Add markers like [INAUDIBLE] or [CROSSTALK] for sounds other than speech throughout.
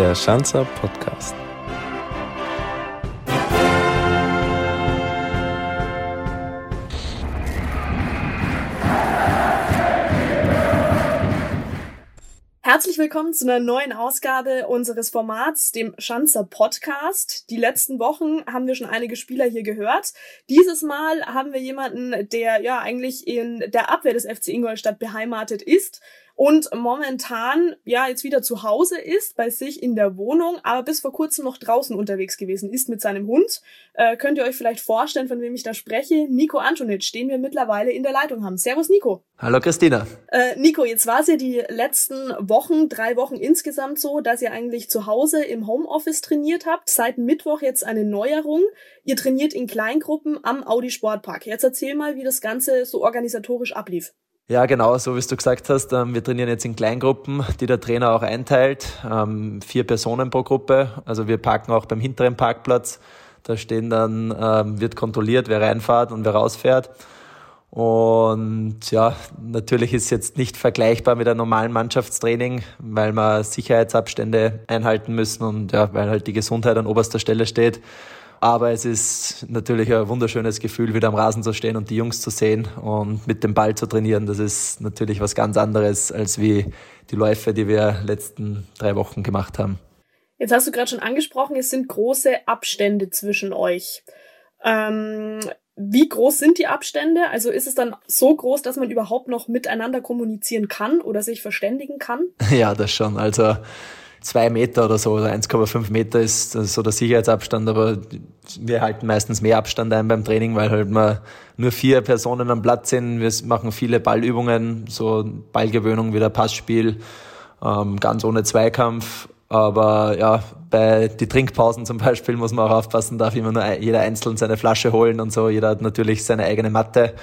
der Schanzer Podcast. Herzlich willkommen zu einer neuen Ausgabe unseres Formats, dem Schanzer Podcast. Die letzten Wochen haben wir schon einige Spieler hier gehört. Dieses Mal haben wir jemanden, der ja eigentlich in der Abwehr des FC Ingolstadt beheimatet ist und momentan ja jetzt wieder zu Hause ist, bei sich in der Wohnung, aber bis vor kurzem noch draußen unterwegs gewesen ist mit seinem Hund. Äh, könnt ihr euch vielleicht vorstellen, von wem ich da spreche? Nico Antonitsch, den wir mittlerweile in der Leitung haben. Servus Nico. Hallo Christina. Äh, Nico, jetzt war es ja die letzten Wochen, drei Wochen insgesamt so, dass ihr eigentlich zu Hause im Homeoffice trainiert habt. Seit Mittwoch jetzt eine Neuerung. Ihr trainiert in Kleingruppen am Audi Sportpark. Jetzt erzähl mal, wie das Ganze so organisatorisch ablief. Ja, genau, so wie du gesagt hast. Ähm, wir trainieren jetzt in Kleingruppen, die der Trainer auch einteilt. Ähm, vier Personen pro Gruppe. Also wir parken auch beim hinteren Parkplatz. Da stehen dann, ähm, wird kontrolliert, wer reinfährt und wer rausfährt. Und ja, natürlich ist es jetzt nicht vergleichbar mit einem normalen Mannschaftstraining, weil wir Sicherheitsabstände einhalten müssen und ja, weil halt die Gesundheit an oberster Stelle steht. Aber es ist natürlich ein wunderschönes Gefühl, wieder am Rasen zu stehen und die Jungs zu sehen und mit dem Ball zu trainieren. Das ist natürlich was ganz anderes als wie die Läufe, die wir letzten drei Wochen gemacht haben. Jetzt hast du gerade schon angesprochen, es sind große Abstände zwischen euch. Ähm, wie groß sind die Abstände? Also ist es dann so groß, dass man überhaupt noch miteinander kommunizieren kann oder sich verständigen kann? [LAUGHS] Ja, das schon. Also zwei Meter oder so, oder 1,5 Meter ist so der Sicherheitsabstand, aber wir halten meistens mehr Abstand ein beim Training, weil halt wir nur vier Personen am Platz sind. Wir machen viele Ballübungen, so Ballgewöhnung wie der Passspiel, ähm, ganz ohne Zweikampf. Aber ja, bei die Trinkpausen zum Beispiel muss man auch aufpassen, darf immer nur jeder einzeln seine Flasche holen und so. Jeder hat natürlich seine eigene Matte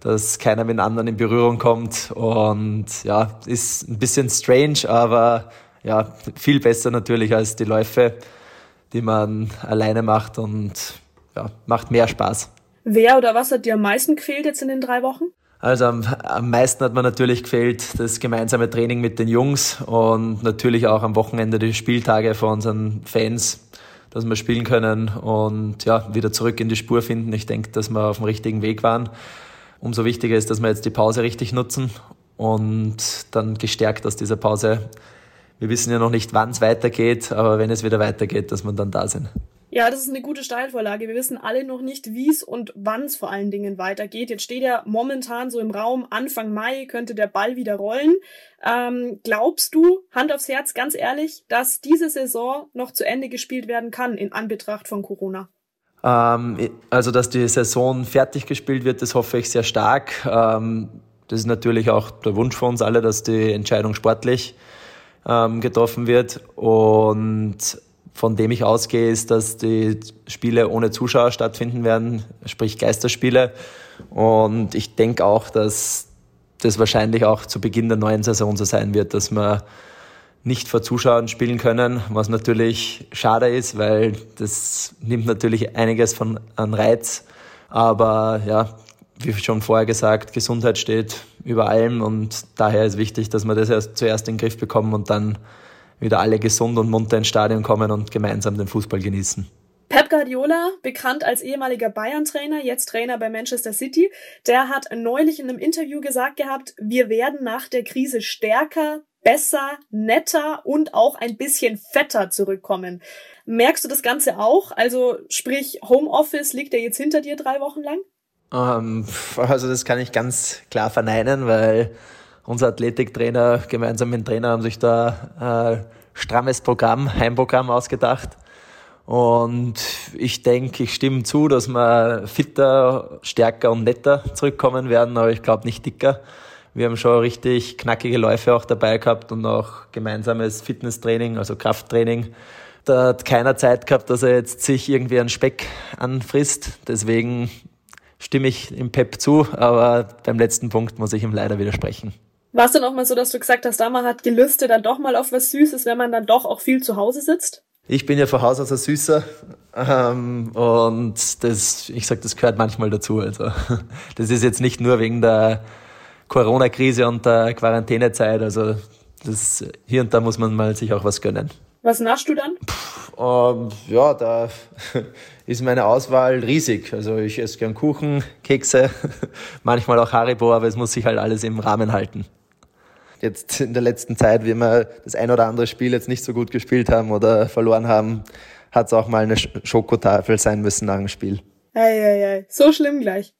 dass keiner mit anderen in Berührung kommt. Und ja, ist ein bisschen strange, aber ja, viel besser natürlich als die Läufe, die man alleine macht und ja, macht mehr Spaß. Wer oder was hat dir am meisten gefehlt jetzt in den drei Wochen? Also am, am meisten hat mir natürlich gefehlt das gemeinsame Training mit den Jungs und natürlich auch am Wochenende die Spieltage von unseren Fans, dass wir spielen können und ja, wieder zurück in die Spur finden. Ich denke, dass wir auf dem richtigen Weg waren. Umso wichtiger ist, dass wir jetzt die Pause richtig nutzen und dann gestärkt aus dieser Pause wir wissen ja noch nicht, wann es weitergeht, aber wenn es wieder weitergeht, dass wir dann da sind. Ja, das ist eine gute Steilvorlage. Wir wissen alle noch nicht, wie es und wann es vor allen Dingen weitergeht. Jetzt steht ja momentan so im Raum, Anfang Mai könnte der Ball wieder rollen. Ähm, glaubst du, Hand aufs Herz, ganz ehrlich, dass diese Saison noch zu Ende gespielt werden kann in Anbetracht von Corona? Ähm, also, dass die Saison fertig gespielt wird, das hoffe ich sehr stark. Ähm, das ist natürlich auch der Wunsch für uns alle, dass die Entscheidung sportlich ähm, getroffen wird. Und von dem ich ausgehe, ist, dass die Spiele ohne Zuschauer stattfinden werden, sprich Geisterspiele. Und ich denke auch, dass das wahrscheinlich auch zu Beginn der neuen Saison so sein wird, dass wir nicht vor Zuschauern spielen können, was natürlich schade ist, weil das nimmt natürlich einiges von an Reiz. Aber ja, wie schon vorher gesagt, Gesundheit steht über allem und daher ist wichtig, dass wir das erst zuerst in den Griff bekommen und dann wieder alle gesund und munter ins Stadion kommen und gemeinsam den Fußball genießen. Pep Guardiola, bekannt als ehemaliger Bayern-Trainer, jetzt Trainer bei Manchester City, der hat neulich in einem Interview gesagt gehabt, wir werden nach der Krise stärker, besser, netter und auch ein bisschen fetter zurückkommen. Merkst du das Ganze auch? Also sprich, Homeoffice liegt ja jetzt hinter dir drei Wochen lang? Ähm, also das kann ich ganz klar verneinen, weil unser Athletiktrainer gemeinsam mit dem Trainer haben sich da ein strammes Programm, Heimprogramm ausgedacht. Und ich denke, ich stimme zu, dass wir fitter, stärker und netter zurückkommen werden, aber ich glaube nicht dicker. Wir haben schon richtig knackige Läufe auch dabei gehabt und auch gemeinsames Fitnesstraining, also Krafttraining. Da hat keiner Zeit gehabt, dass er jetzt sich irgendwie einen Speck anfrisst. Deswegen stimme ich im Pep zu, aber beim letzten Punkt muss ich ihm leider widersprechen. War es denn auch mal so, dass du gesagt hast, da man hat gelüstet dann doch mal auf was Süßes, wenn man dann doch auch viel zu Hause sitzt? Ich bin ja von Haus aus ein Süßer ähm, und das, ich sag, das gehört manchmal dazu. Also [LAUGHS] das ist jetzt nicht nur wegen der Corona-Krise und der Quarantänezeit. Also das, hier und da muss man mal sich auch was gönnen. Was naschst du dann? Ähm, ja, da [LAUGHS] ist meine Auswahl riesig. Also ich esse gern Kuchen, Kekse, [LAUGHS] manchmal auch Haribo, aber es muss sich halt alles im Rahmen halten. Jetzt in der letzten Zeit, wie wir das ein oder andere Spiel jetzt nicht so gut gespielt haben oder verloren haben, hat es auch mal eine Schokotafel sein müssen nach dem Spiel. Eieiei, so schlimm gleich.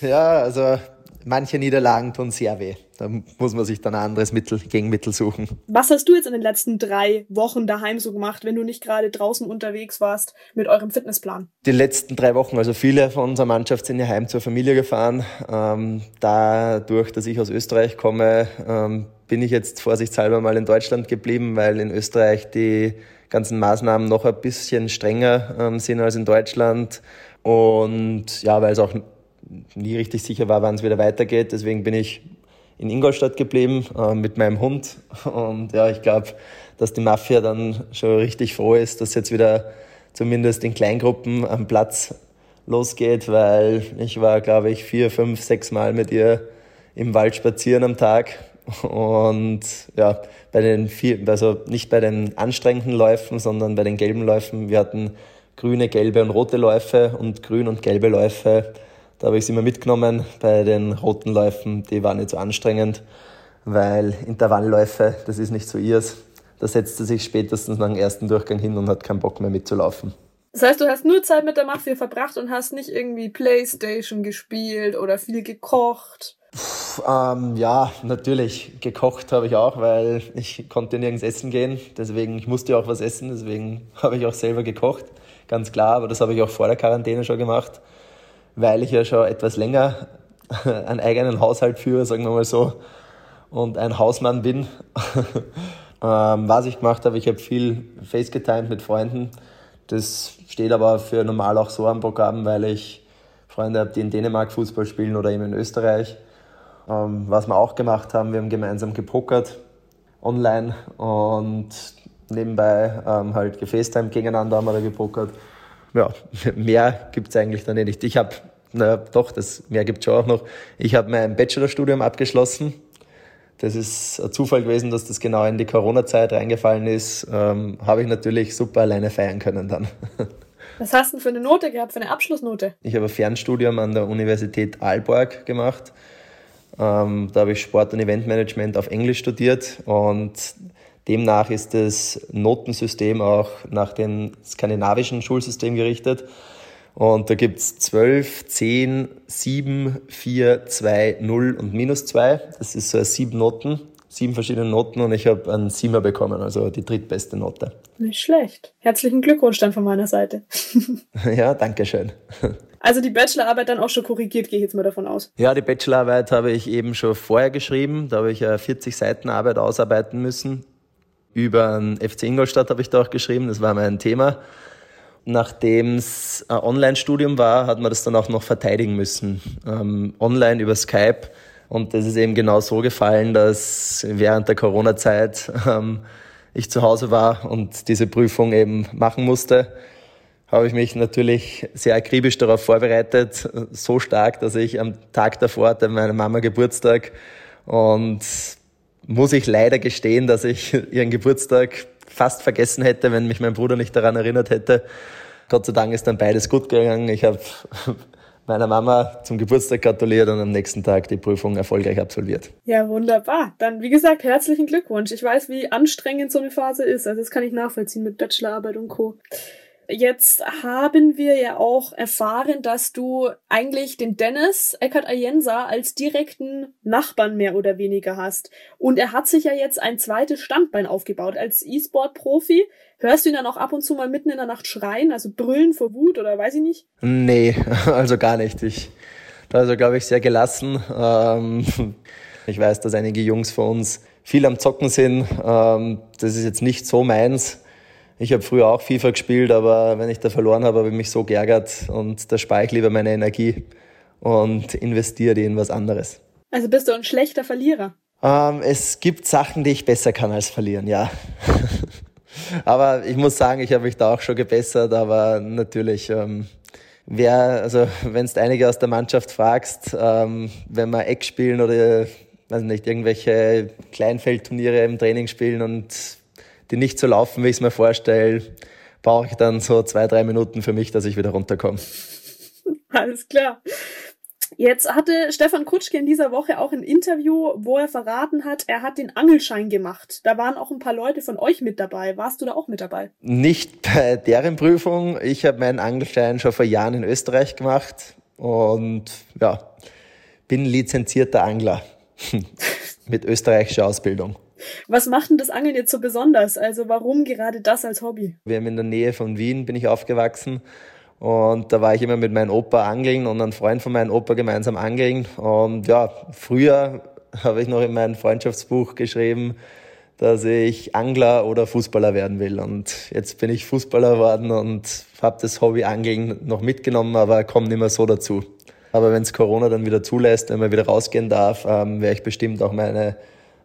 Ja, also manche Niederlagen tun sehr weh. Da muss man sich dann ein anderes Mittel, Gegenmittel suchen. Was hast du jetzt in den letzten drei Wochen daheim so gemacht, wenn du nicht gerade draußen unterwegs warst mit eurem Fitnessplan? Die letzten drei Wochen, also viele von unserer Mannschaft sind ja heim zur Familie gefahren. Ähm, dadurch, dass ich aus Österreich komme, ähm, bin ich jetzt vorsichtshalber mal in Deutschland geblieben, weil in Österreich die ganzen Maßnahmen noch ein bisschen strenger ähm, sind als in Deutschland. Und ja, weil es auch nie richtig sicher war, wann es wieder weitergeht. Deswegen bin ich in Ingolstadt geblieben äh, mit meinem Hund. Und ja, ich glaube, dass die Mafia dann schon richtig froh ist, dass jetzt wieder zumindest in Kleingruppen am Platz losgeht, weil ich war, glaube ich, vier, fünf, sechs Mal mit ihr im Wald spazieren am Tag. Und ja, bei den vier, also nicht bei den anstrengenden Läufen, sondern bei den gelben Läufen. Wir hatten grüne, gelbe und rote Läufe und grün und gelbe Läufe da habe ich sie immer mitgenommen. Bei den roten Läufen, die waren nicht so anstrengend, weil Intervallläufe, das ist nicht so ihrs. Da setzt sie sich spätestens nach dem ersten Durchgang hin und hat keinen Bock mehr mitzulaufen. Das heißt, du hast nur Zeit mit der Mafia verbracht und hast nicht irgendwie Playstation gespielt oder viel gekocht? Puh, ähm, ja, natürlich. Gekocht habe ich auch, weil ich konnte nirgends essen gehen. Deswegen, ich musste auch was essen, deswegen [LAUGHS] habe ich auch selber gekocht. Ganz klar, aber das habe ich auch vor der Quarantäne schon gemacht weil ich ja schon etwas länger [LAUGHS] einen eigenen Haushalt führe, sagen wir mal so, und ein Hausmann bin. [LAUGHS] ähm, was ich gemacht habe, ich habe viel FaceGetimed mit Freunden. Das steht aber für normal auch so am Programm, weil ich Freunde habe, die in Dänemark Fußball spielen oder eben in Österreich. Ähm, was wir auch gemacht haben, wir haben gemeinsam gepokert online und nebenbei ähm, halt gefacetimed gegeneinander haben wir da gepokert ja, [LAUGHS] mehr gibt es eigentlich dann nicht. Ich habe, naja, doch, das mehr gibt es schon auch noch. Ich habe mein Bachelorstudium abgeschlossen. Das ist ein Zufall gewesen, dass das genau in die Corona-Zeit reingefallen ist. Ähm, habe ich natürlich super alleine feiern können dann. [LAUGHS] Was hast du denn für eine Note gehabt, für eine Abschlussnote? Ich habe ein Fernstudium an der Universität Aalborg gemacht. Ähm, da habe ich Sport- und Eventmanagement auf Englisch studiert und Demnach ist das Notensystem auch nach dem skandinavischen Schulsystem gerichtet. Und da gibt es 12, 10, 7, 4, 2, 0 und minus 2. Das ist so sieben Noten, sieben verschiedene Noten und ich habe einen Siemer bekommen, also die drittbeste Note. Nicht schlecht. Herzlichen Glückwunsch dann von meiner Seite. [LAUGHS] ja, danke schön. Also die Bachelorarbeit dann auch schon korrigiert, gehe ich jetzt mal davon aus. Ja, die Bachelorarbeit habe ich eben schon vorher geschrieben. Da habe ich eine 40 Seiten Arbeit ausarbeiten müssen über den FC Ingolstadt habe ich da auch geschrieben, das war mein Thema. Nachdem es ein Online-Studium war, hat man das dann auch noch verteidigen müssen. Ähm, online über Skype. Und das ist eben genau so gefallen, dass während der Corona-Zeit ähm, ich zu Hause war und diese Prüfung eben machen musste, habe ich mich natürlich sehr akribisch darauf vorbereitet. So stark, dass ich am Tag davor hatte meine Mama Geburtstag und muss ich leider gestehen, dass ich ihren Geburtstag fast vergessen hätte, wenn mich mein Bruder nicht daran erinnert hätte. Gott sei Dank ist dann beides gut gegangen. Ich habe [LAUGHS] meiner Mama zum Geburtstag gratuliert und am nächsten Tag die Prüfung erfolgreich absolviert. Ja, wunderbar. Dann, wie gesagt, herzlichen Glückwunsch. Ich weiß, wie anstrengend so eine Phase ist. Also das kann ich nachvollziehen mit Bachelorarbeit und Co. Jetzt haben wir ja auch erfahren, dass du eigentlich den Dennis Eckhard Ayensa als direkten Nachbarn mehr oder weniger hast. Und er hat sich ja jetzt ein zweites Standbein aufgebaut. Als E-Sport-Profi hörst du ihn dann auch ab und zu mal mitten in der Nacht schreien, also brüllen vor Wut oder weiß ich nicht? Nee, [LAUGHS] also gar nicht. Ich, also glaube ich sehr gelassen. Ähm, [LAUGHS] ich weiß, dass einige Jungs von uns viel am Zocken sind. Ähm, das ist jetzt nicht so meins. Ich habe früher auch FIFA gespielt, aber wenn ich da verloren habe, habe ich mich so geärgert und da spare ich lieber meine Energie und investiere die in was anderes. Also bist du ein schlechter Verlierer? Ähm, es gibt Sachen, die ich besser kann als verlieren, ja. [LAUGHS] aber ich muss sagen, ich habe mich da auch schon gebessert, aber natürlich, ähm, wer, also wenn du einige aus der Mannschaft fragst, ähm, wenn wir Eck spielen oder weiß nicht, irgendwelche Kleinfeldturniere im Training spielen und die nicht so laufen, wie ich es mir vorstelle, brauche ich dann so zwei, drei Minuten für mich, dass ich wieder runterkomme. Alles klar. Jetzt hatte Stefan Kutschke in dieser Woche auch ein Interview, wo er verraten hat, er hat den Angelschein gemacht. Da waren auch ein paar Leute von euch mit dabei. Warst du da auch mit dabei? Nicht bei deren Prüfung. Ich habe meinen Angelschein schon vor Jahren in Österreich gemacht und ja, bin lizenzierter Angler [LAUGHS] mit österreichischer Ausbildung. Was macht denn das Angeln jetzt so besonders? Also warum gerade das als Hobby? Wir haben in der Nähe von Wien bin ich aufgewachsen und da war ich immer mit meinem Opa angeln und einem Freund von meinem Opa gemeinsam angeln. Und ja, früher [LAUGHS] habe ich noch in mein Freundschaftsbuch geschrieben, dass ich Angler oder Fußballer werden will. Und jetzt bin ich Fußballer geworden und habe das Hobby Angeln noch mitgenommen, aber komme nicht mehr so dazu. Aber wenn es Corona dann wieder zulässt, wenn man wieder rausgehen darf, ähm, werde ich bestimmt auch meine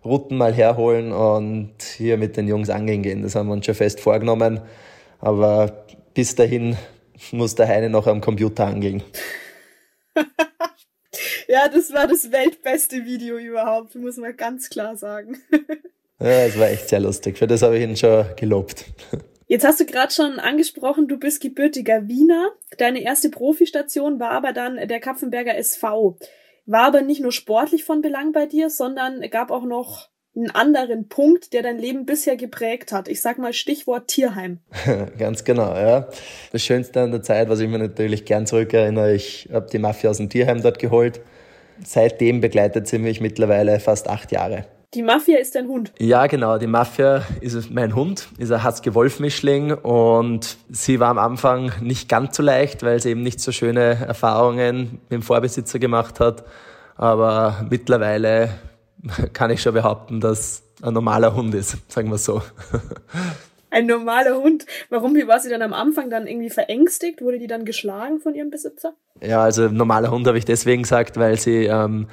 Routen mal herholen und hier mit den Jungs angeln gehen. Das haben wir uns schon fest vorgenommen. Aber bis dahin muss der Heine noch am Computer angeln. [LAUGHS] ja, das war das weltbeste Video überhaupt, muss man ganz klar sagen. [LAUGHS] ja, es war echt sehr lustig. Für das habe ich ihn schon gelobt. [LAUGHS] Jetzt hast du gerade schon angesprochen, du bist gebürtiger Wiener. Deine erste Profistation war aber dann der Kapfenberger SV. War aber nicht nur sportlich von Belang bei dir, sondern gab auch noch einen anderen Punkt, der dein Leben bisher geprägt hat? Ich sag mal Stichwort Tierheim. [LAUGHS] Ganz genau, ja. Das Schönste an der Zeit, was ich mir natürlich gern zurückerinnere, ich habe die Mafia aus dem Tierheim dort geholt. Seitdem begleitet sie mich mittlerweile fast acht Jahre. Die Mafia ist dein Hund? Ja, genau. Die Mafia ist mein Hund, ist ein Husky-Wolf-Mischling und sie war am Anfang nicht ganz so leicht, weil sie eben nicht so schöne Erfahrungen mit dem Vorbesitzer gemacht hat. Aber mittlerweile [LAUGHS] kann ich schon behaupten, dass ein normaler Hund ist, sagen wir so. [LAUGHS] Ein normaler Hund. Warum war sie dann am Anfang dann irgendwie verängstigt? Wurde die dann geschlagen von ihrem Besitzer? Ja, also normaler Hund habe ich deswegen gesagt, weil sie, ähm,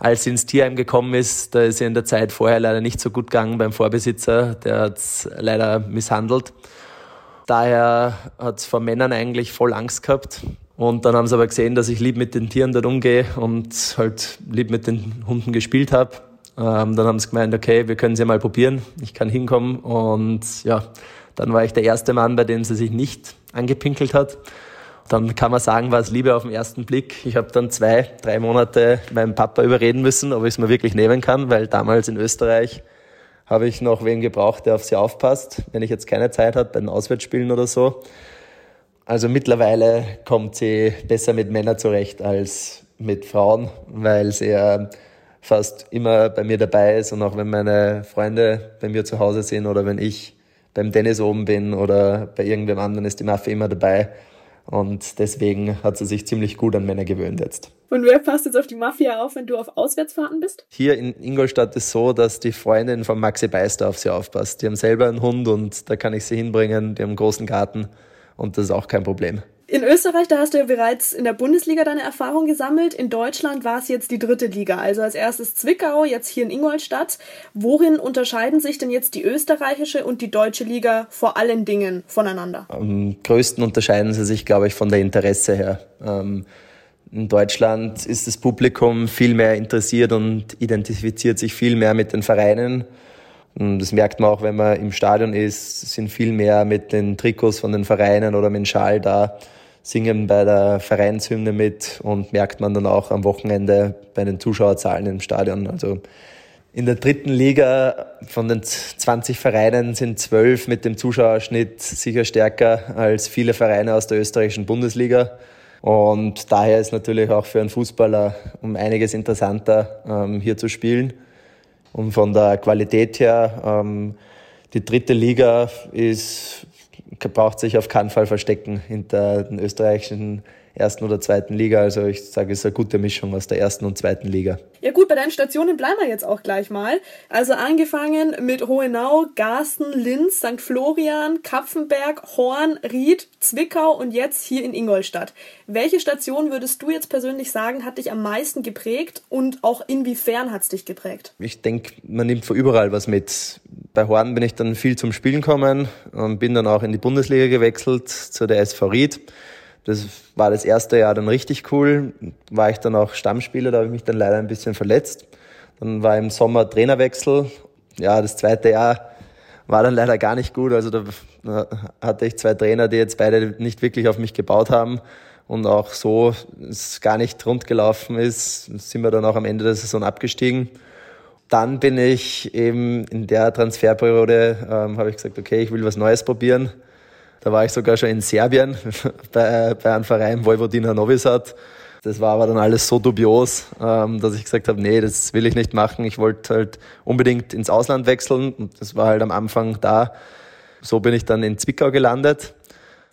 als sie ins Tierheim gekommen ist, da ist sie in der Zeit vorher leider nicht so gut gegangen beim Vorbesitzer. Der hat leider misshandelt. Daher hat es vor Männern eigentlich voll Angst gehabt. Und dann haben sie aber gesehen, dass ich lieb mit den Tieren dort umgehe und halt lieb mit den Hunden gespielt habe. Ähm, dann haben sie gemeint, okay, wir können sie mal probieren. Ich kann hinkommen. Und ja, dann war ich der erste Mann, bei dem sie sich nicht angepinkelt hat. Dann kann man sagen, war es Liebe auf den ersten Blick. Ich habe dann zwei, drei Monate meinen Papa überreden müssen, ob ich es mir wirklich nehmen kann, weil damals in Österreich habe ich noch wen gebraucht, der auf sie aufpasst, wenn ich jetzt keine Zeit habe, bei den Auswärtsspielen oder so. Also mittlerweile kommt sie besser mit Männern zurecht als mit Frauen, weil sie ja fast immer bei mir dabei ist und auch wenn meine Freunde bei mir zu Hause sind oder wenn ich beim Tennis oben bin oder bei irgendwem anderen ist die Maffe immer dabei. Und deswegen hat sie sich ziemlich gut an Männer gewöhnt jetzt. Und wer passt jetzt auf die Mafia auf, wenn du auf Auswärtsfahrten bist? Hier in Ingolstadt ist so, dass die Freundin von Maxi Beister auf sie aufpasst. Die haben selber einen Hund und da kann ich sie hinbringen. Die haben einen großen Garten und das ist auch kein Problem. In Österreich, da hast du ja bereits in der Bundesliga deine Erfahrung gesammelt. In Deutschland war es jetzt die dritte Liga. Also als erstes Zwickau, jetzt hier in Ingolstadt. Worin unterscheiden sich denn jetzt die österreichische und die deutsche Liga vor allen Dingen voneinander? Am größten unterscheiden sie sich, glaube ich, von der Interesse her. Ähm, in Deutschland ist das Publikum viel mehr interessiert und identifiziert sich viel mehr mit den Vereinen. Das merkt man auch, wenn man im Stadion ist, sind viel mehr mit den Trikots von den Vereinen oder mit dem Schal da singen bei der Vereinshymne mit und merkt man dann auch am Wochenende bei den Zuschauerzahlen im Stadion. Also in der dritten Liga von den 20 Vereinen sind zwölf mit dem Zuschauerschnitt sicher stärker als viele Vereine aus der österreichischen Bundesliga. Und daher ist natürlich auch für einen Fußballer um einiges interessanter, ähm, hier zu spielen. Und von der Qualität her, ähm, die dritte Liga ist braucht sich auf keinen Fall verstecken hinter den österreichischen ersten oder zweiten Liga. Also ich sage, es ist eine gute Mischung aus der ersten und zweiten Liga. Ja gut, bei deinen Stationen bleiben wir jetzt auch gleich mal. Also angefangen mit Hohenau, Garsten, Linz, St. Florian, Kapfenberg, Horn, Ried, Zwickau und jetzt hier in Ingolstadt. Welche Station würdest du jetzt persönlich sagen, hat dich am meisten geprägt und auch inwiefern hat es dich geprägt? Ich denke, man nimmt von überall was mit. Bei Horn bin ich dann viel zum Spielen gekommen und bin dann auch in die Bundesliga gewechselt zu der SV Ried. Das war das erste Jahr dann richtig cool. War ich dann auch Stammspieler, da habe ich mich dann leider ein bisschen verletzt. Dann war im Sommer Trainerwechsel. Ja, das zweite Jahr war dann leider gar nicht gut. Also da hatte ich zwei Trainer, die jetzt beide nicht wirklich auf mich gebaut haben. Und auch so es gar nicht rund gelaufen ist, sind wir dann auch am Ende der Saison abgestiegen. Dann bin ich eben in der Transferperiode, ähm, habe ich gesagt, okay, ich will was Neues probieren. Da war ich sogar schon in Serbien [LAUGHS] bei, bei einem Verein Vojvodina Novi Sad. Das war aber dann alles so dubios, ähm, dass ich gesagt habe, nee, das will ich nicht machen. Ich wollte halt unbedingt ins Ausland wechseln und das war halt am Anfang da. So bin ich dann in Zwickau gelandet.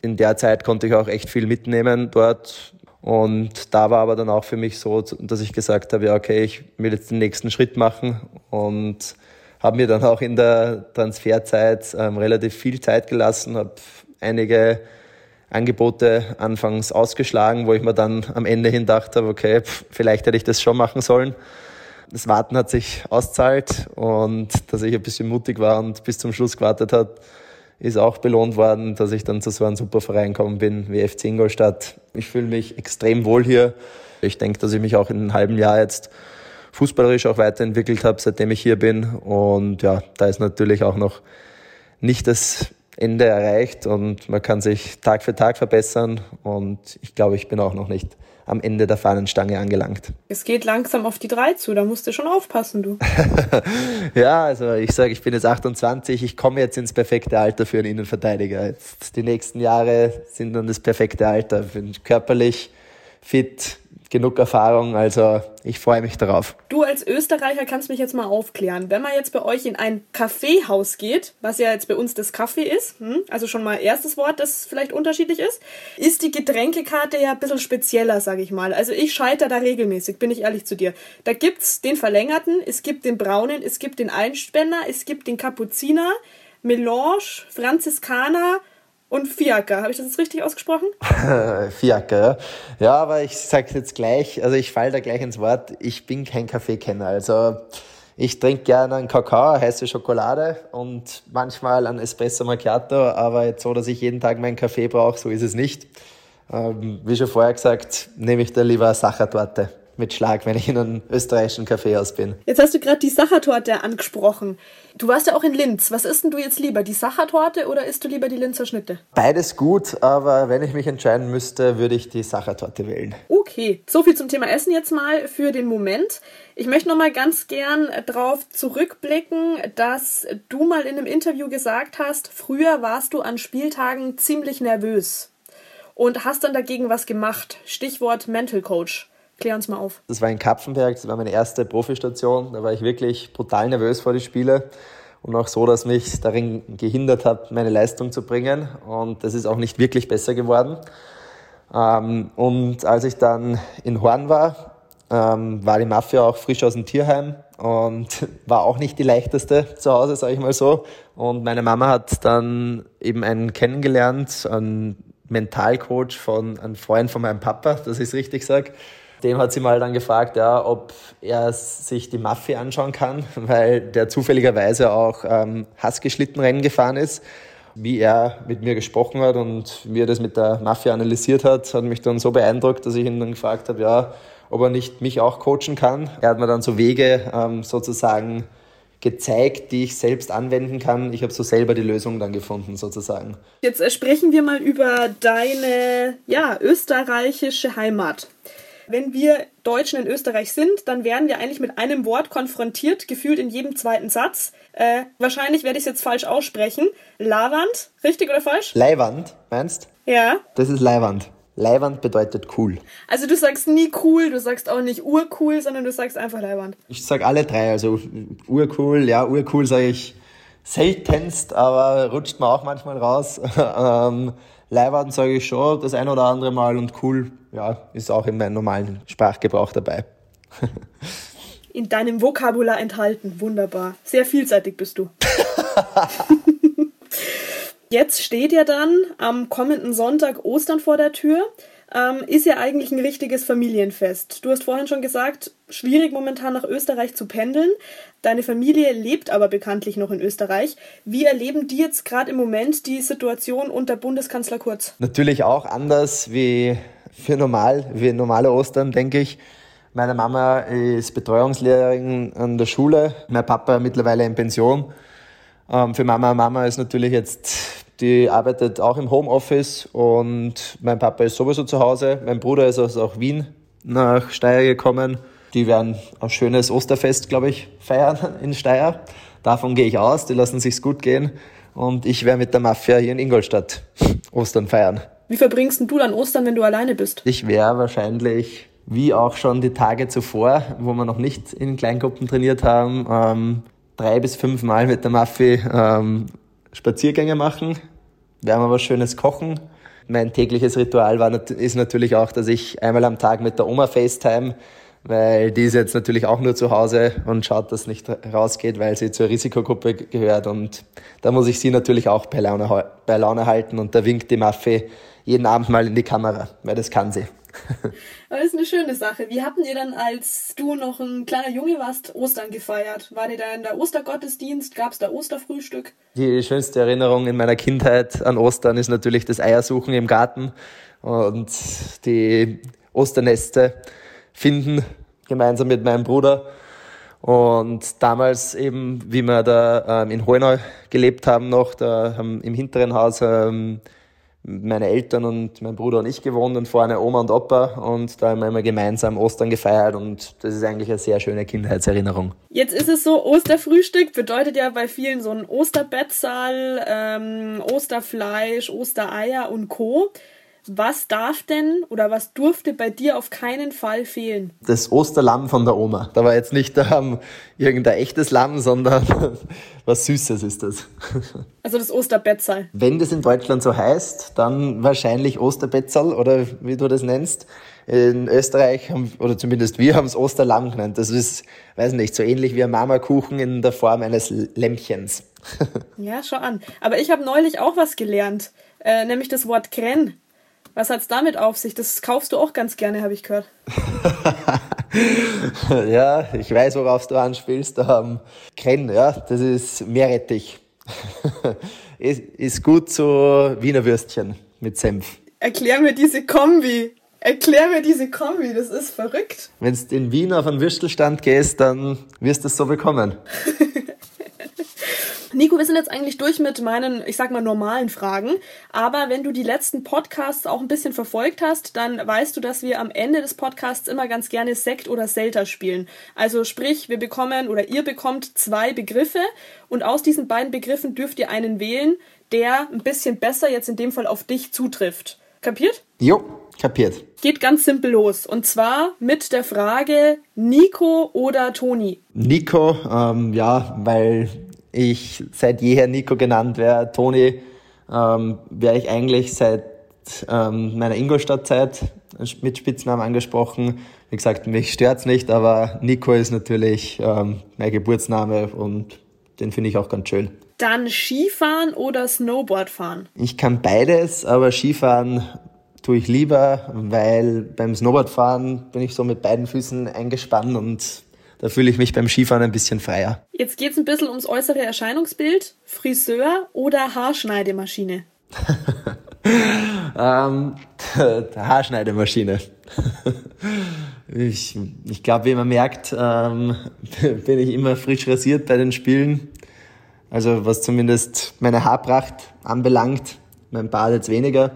In der Zeit konnte ich auch echt viel mitnehmen dort. Und da war aber dann auch für mich so, dass ich gesagt habe, ja, okay, ich will jetzt den nächsten Schritt machen und habe mir dann auch in der Transferzeit ähm, relativ viel Zeit gelassen, habe einige Angebote anfangs ausgeschlagen, wo ich mir dann am Ende hin dachte, okay, pff, vielleicht hätte ich das schon machen sollen. Das Warten hat sich auszahlt und dass ich ein bisschen mutig war und bis zum Schluss gewartet hat, ist auch belohnt worden, dass ich dann zu so einem super Verein gekommen bin wie FC Ingolstadt. Ich fühle mich extrem wohl hier. Ich denke, dass ich mich auch in einem halben Jahr jetzt fußballerisch auch weiterentwickelt habe, seitdem ich hier bin. Und ja, da ist natürlich auch noch nicht das Ende erreicht und man kann sich Tag für Tag verbessern. Und ich glaube, ich bin auch noch nicht am Ende der Fahnenstange angelangt. Es geht langsam auf die drei zu, da musst du schon aufpassen, du. [LAUGHS] ja, also ich sage, ich bin jetzt 28, ich komme jetzt ins perfekte Alter für einen Innenverteidiger. Jetzt die nächsten Jahre sind dann das perfekte Alter. Bin körperlich fit, genug Erfahrung, also ich freue mich darauf. Du als Österreicher kannst mich jetzt mal aufklären. Wenn man jetzt bei euch in ein Kaffeehaus geht, was ja jetzt bei uns das Kaffee ist, hm, also schon mal erstes Wort, das vielleicht unterschiedlich ist, ist die Getränkekarte ja ein bisschen spezieller, sage ich mal. Also ich scheitere da regelmäßig, bin ich ehrlich zu dir. Da gibt's den verlängerten, es gibt den braunen, es gibt den Einspänner, es gibt den Kapuziner, Melange, Franziskaner, und Fiaker. Habe ich das jetzt richtig ausgesprochen? [LAUGHS] Fiaker, ja. Ja, aber ich sage jetzt gleich, also ich falle da gleich ins Wort, ich bin kein Kaffeekenner. Also ich trinke gerne einen Kakao, heiße Schokolade und manchmal einen Espresso Macchiato, aber jetzt so, dass ich jeden Tag meinen Kaffee brauche, so ist es nicht. Ähm, wie schon vorher gesagt, nehme ich da lieber Sachertorte mit Schlag, wenn ich in einem österreichischen Kaffeehaus bin. Jetzt hast du gerade die Sachertorte angesprochen. Du warst ja auch in Linz. Was isst denn du jetzt lieber, die Sachertorte oder isst du lieber die Linzer Schnitte? Beides gut, aber wenn ich mich entscheiden müsste, würde ich die Sachertorte wählen. Okay, so viel zum Thema Essen jetzt mal für den Moment. Ich möchte noch mal ganz gern darauf zurückblicken, dass du mal in einem Interview gesagt hast, früher warst du an Spieltagen ziemlich nervös und hast dann dagegen was gemacht. Stichwort Mental Coach. Klär uns mal auf. Das war in Kapfenberg, das war meine erste Profistation. Da war ich wirklich brutal nervös vor die Spiele und auch so, dass mich darin gehindert hat, meine Leistung zu bringen. Und das ist auch nicht wirklich besser geworden. Ähm, und als ich dann in Horn war, ähm, war die Mafia auch frisch aus dem Tierheim und [LAUGHS] war auch nicht die leichteste zu Hause, sage ich mal so. Und meine Mama hat dann eben einen kennengelernt, einen Mentalcoach von einem Freund von meinem Papa, dass ich es richtig sage. Dem hat sie mal dann gefragt, ja, ob er sich die Mafia anschauen kann, [LAUGHS] weil der zufälligerweise auch ähm, Husky-Schlittenrennen gefahren ist. Wie er mit mir gesprochen hat und wie er das mit der Mafia analysiert hat, hat mich dann so beeindruckt, dass ich ihn dann gefragt habe, ja, ob er nicht mich auch coachen kann. Er hat mir dann so Wege ähm, sozusagen gezeigt, die ich selbst anwenden kann. Ich habe so selber die Lösung dann gefunden, sozusagen. Jetzt äh, sprechen wir mal über deine ja, österreichische Heimat. Wenn wir Deutschen in Österreich sind, dann werden wir eigentlich mit einem Wort konfrontiert, gefühlt in jedem zweiten Satz. Äh, wahrscheinlich werde ich es jetzt falsch aussprechen. Lavand, richtig oder falsch? Leiwand, meinst? Ja. Das ist Leiwand. Leiwand bedeutet cool. Also du sagst nie cool, du sagst auch nicht urcool, sondern du sagst einfach Leiwand. Ich sag alle drei, also urcool, ja, urcool sage ich seltenst, aber rutscht mir auch manchmal raus. [LAUGHS] Leihwarten sage ich schon das ein oder andere Mal und cool, ja, ist auch in meinem normalen Sprachgebrauch dabei. [LAUGHS] in deinem Vokabular enthalten, wunderbar. Sehr vielseitig bist du. [LAUGHS] Jetzt steht ja dann am kommenden Sonntag Ostern vor der Tür ähm, ist ja eigentlich ein richtiges Familienfest. Du hast vorhin schon gesagt, schwierig momentan nach Österreich zu pendeln. Deine Familie lebt aber bekanntlich noch in Österreich. Wie erleben die jetzt gerade im Moment die Situation unter Bundeskanzler Kurz? Natürlich auch anders wie für normal, wie normale Ostern, denke ich. Meine Mama ist Betreuungslehrerin an der Schule, mein Papa mittlerweile in Pension. Ähm, für Mama Mama ist natürlich jetzt, die arbeitet auch im Homeoffice und mein Papa ist sowieso zu Hause. Mein Bruder ist aus auch Wien nach Steyr gekommen. Die werden ein schönes Osterfest, glaube ich, feiern [LAUGHS] in Steyr. Davon gehe ich aus, die lassen sich's gut gehen. Und ich werde mit der Mafia hier in Ingolstadt [LAUGHS] Ostern feiern. Wie verbringst du dann Ostern, wenn du alleine bist? Ich wäre wahrscheinlich, wie auch schon die Tage zuvor, wo wir noch nicht in Kleingruppen trainiert haben, ähm, drei bis fünf Mal mit der Maffi ähm, Spaziergänge machen. Werden wir was Schönes kochen. Mein tägliches Ritual war, ist natürlich auch, dass ich einmal am Tag mit der Oma FaceTime weil die ist jetzt natürlich auch nur zu Hause und schaut, dass nicht rausgeht, weil sie zur Risikogruppe gehört. Und da muss ich sie natürlich auch bei Laune, bei Laune halten und da winkt die Maffe jeden Abend mal in die Kamera, weil das kann sie. [LAUGHS] Aber das ist eine schöne Sache. Wie habt ihr dann, als du noch ein kleiner Junge warst, Ostern gefeiert? War ihr da in der Ostergottesdienst? Gab es da Osterfrühstück? Die schönste Erinnerung in meiner Kindheit an Ostern ist natürlich das Eiersuchen im Garten und die Osterneste finden, gemeinsam mit meinem Bruder. Und damals eben, wie wir da ähm, in Hohenau gelebt haben noch, da haben im hinteren Haus ähm, meine Eltern und mein Bruder und ich gewohnt und vorne Oma und Opa und da haben wir immer gemeinsam Ostern gefeiert und das ist eigentlich eine sehr schöne Kindheitserinnerung. Jetzt ist es so, Osterfrühstück bedeutet ja bei vielen so ein Osterbettsal, ähm, Osterfleisch, Ostereier und Co. Was darf denn oder was durfte bei dir auf keinen Fall fehlen? Das Osterlamm von der Oma. Da war jetzt nicht ähm, irgendein echtes Lamm, sondern [LAUGHS] was Süßes ist das. [LAUGHS] Also das Osterbettsal. Wenn das in Deutschland so heißt, dann wahrscheinlich Osterbettsal oder wie du das nennst. In Österreich haben, oder zumindest wir haben es Osterlamm genannt. Das ist, weiß nicht, so ähnlich wie ein Marmorkuchen in der Form eines Lämpchens. [LAUGHS] ja, schau an. Aber ich habe neulich auch was gelernt, äh, nämlich das Wort Kren. Was hat's damit auf sich? Das kaufst du auch ganz gerne, habe ich gehört. [LAUGHS] ja, ich weiß, worauf du anspielst. Ähm, Krenn, ja, das ist Meerrettich. [LAUGHS] ist, ist gut zu Wiener Würstchen mit Senf. Erklär mir diese Kombi. Erklär mir diese Kombi, das ist verrückt. Wenn du in Wien auf einen Würstelstand gehst, dann wirst du es so bekommen. [LAUGHS] Nico, wir sind jetzt eigentlich durch mit meinen, ich sag mal, normalen Fragen. Aber wenn du die letzten Podcasts auch ein bisschen verfolgt hast, dann weißt du, dass wir am Ende des Podcasts immer ganz gerne Sekt oder Selter spielen. Also sprich, wir bekommen oder ihr bekommt zwei Begriffe und aus diesen beiden Begriffen dürft ihr einen wählen, der ein bisschen besser jetzt in dem Fall auf dich zutrifft. Kapiert? Jo, kapiert. Geht ganz simpel los. Und zwar mit der Frage Nico oder Toni. Nico, ähm, ja, weil ich seit jeher Nico genannt wäre. Toni ähm, wäre ich eigentlich seit ähm, meiner Ingolstadt-Zeit mit Spitznamen angesprochen. Wie gesagt, mich stört's nicht, aber Nico ist natürlich ähm, mein Geburtsname und den finde ich auch ganz schön. Dann Skifahren oder Snowboardfahren? Ich kann beides, aber Skifahren tue ich lieber, weil beim Snowboardfahren bin ich so mit beiden Füßen eingespannt und da fühle ich mich beim Skifahren ein bisschen freier. Jetzt geht es ein bisschen ums äußere Erscheinungsbild. Friseur oder Haarschneidemaschine? [LAUGHS] ähm, [LAUGHS] Haarschneidemaschine. [LAUGHS] ich ich glaube, wie man merkt, ähm, bin ich immer frisch rasiert bei den Spielen. Also was zumindest meine Haarpracht anbelangt. Mein Bart jetzt weniger.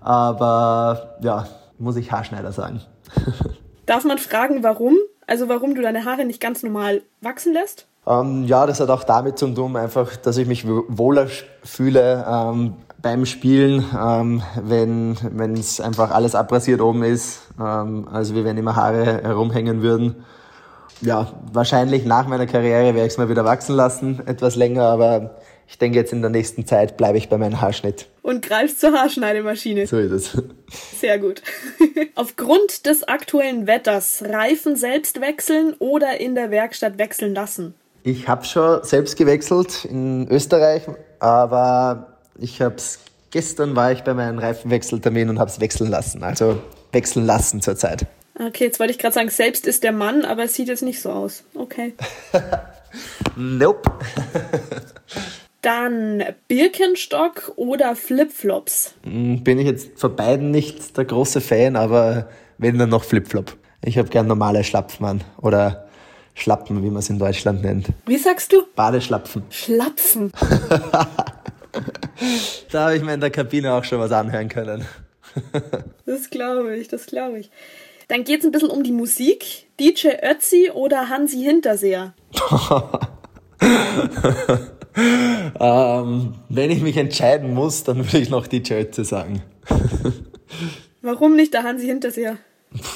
Aber ja, muss ich Haarschneider sagen. Darf man fragen, warum? Also warum du deine Haare nicht ganz normal wachsen lässt? Ähm, ja, das hat auch damit zu tun, einfach, dass ich mich wohler fühle ähm, beim Spielen, ähm, wenn es einfach alles abrasiert oben ist, ähm, also wie wenn immer Haare herumhängen würden. Ja, wahrscheinlich nach meiner Karriere werde ich es mal wieder wachsen lassen, etwas länger, aber ich denke, jetzt in der nächsten Zeit bleibe ich bei meinem Haarschnitt. Und greifst zur Haarschneidemaschine. So ist es. Sehr gut. [LAUGHS] Aufgrund des aktuellen Wetters Reifen selbst wechseln oder in der Werkstatt wechseln lassen? Ich habe schon selbst gewechselt in Österreich, aber ich habe es gestern war ich bei meinem Reifenwechseltermin und habe es wechseln lassen. Also wechseln lassen zurzeit. Okay, jetzt wollte ich gerade sagen, selbst ist der Mann, aber es sieht jetzt nicht so aus. Okay. [LAUGHS] nope. Dann Birkenstock oder Flipflops? Hm, bin ich jetzt von beiden nicht der große Fan, aber wenn dann noch Flipflop. Ich habe gern normale Schlapfmann oder Schlappen, wie man es in Deutschland nennt. Wie sagst du? Badeschlapfen. Schlapfen. [LAUGHS] da habe ich mir in der Kabine auch schon was anhören können. [LAUGHS] das glaube ich, das glaube ich. Dann geht es ein bisschen um die Musik. DJ Ötzi oder Hansi Hinterseher? [LAUGHS] ähm, wenn ich mich entscheiden muss, dann würde ich noch DJ Ötzi sagen. [LAUGHS] Warum nicht der Hansi Hinterseher?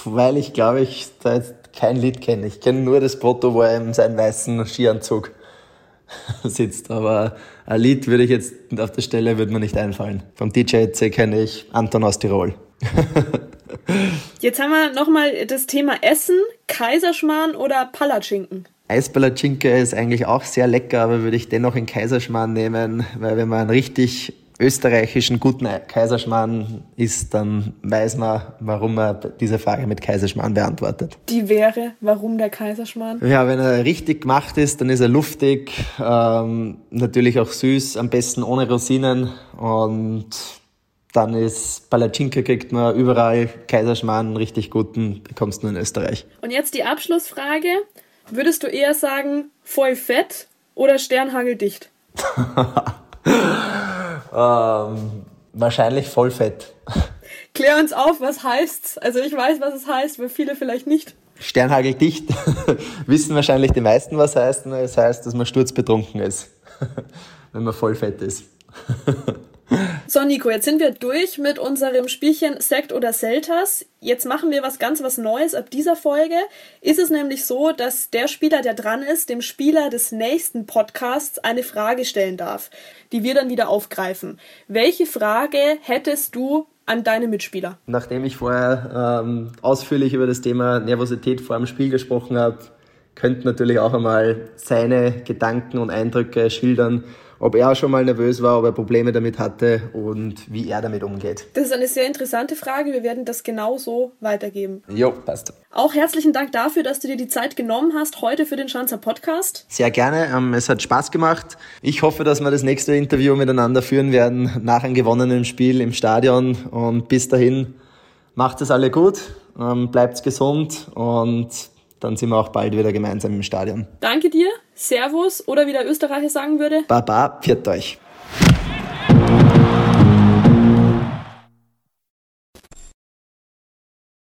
Weil ich glaube, ich da jetzt kein Lied kenne. Ich kenne nur das Foto, wo er in seinem weißen Skianzug [LAUGHS] sitzt. Aber ein Lied würde ich jetzt auf der Stelle würde mir nicht einfallen. Vom DJ C kenne ich Anton aus Tirol. [LAUGHS] Jetzt haben wir nochmal das Thema Essen, Kaiserschmarrn oder Palatschinken. Eispalatschinke ist eigentlich auch sehr lecker, aber würde ich dennoch in Kaiserschmarrn nehmen, weil wenn man einen richtig österreichischen guten Kaiserschmarrn isst, dann weiß man, warum man diese Frage mit Kaiserschmarrn beantwortet. Die wäre, warum der Kaiserschmarrn? Ja, wenn er richtig gemacht ist, dann ist er luftig, ähm, natürlich auch süß, am besten ohne Rosinen und dann ist Palatschinke kriegt man überall, Kaiserschmarrn, richtig guten, bekommst du nur in Österreich. Und jetzt die Abschlussfrage. Würdest du eher sagen, voll fett oder sternhageldicht? [LAUGHS] Ähm, wahrscheinlich voll fett. Klär uns auf, was heißt's? Also ich weiß, was es heißt, aber viele vielleicht nicht. Sternhageldicht [LAUGHS] wissen wahrscheinlich die meisten, was heißt. Es heißt, dass man sturzbetrunken ist, [LAUGHS] wenn man voll fett ist. So, Nico, jetzt sind wir durch mit unserem Spielchen Sekt oder Selters. Jetzt machen wir was ganz was Neues ab dieser Folge. Ist es nämlich so, dass der Spieler, der dran ist, dem Spieler des nächsten Podcasts eine Frage stellen darf, die wir dann wieder aufgreifen. Welche Frage hättest du an deine Mitspieler? Nachdem ich vorher ähm, ausführlich über das Thema Nervosität vor dem Spiel gesprochen habe, könnte natürlich auch einmal seine Gedanken und Eindrücke schildern, ob er schon mal nervös war, ob er Probleme damit hatte und wie er damit umgeht. Das ist eine sehr interessante Frage. Wir werden das genau so weitergeben. Jo, passt. Auch herzlichen Dank dafür, dass du dir die Zeit genommen hast heute für den Schanzer Podcast. Sehr gerne. Ähm, es hat Spaß gemacht. Ich hoffe, dass wir das nächste Interview miteinander führen werden nach einem gewonnenen Spiel im Stadion. Und bis dahin macht es alle gut, ähm, bleibt gesund und dann sind wir auch bald wieder gemeinsam im Stadion. Danke dir, Servus oder wie der Österreicher sagen würde. Baba, pfiat euch.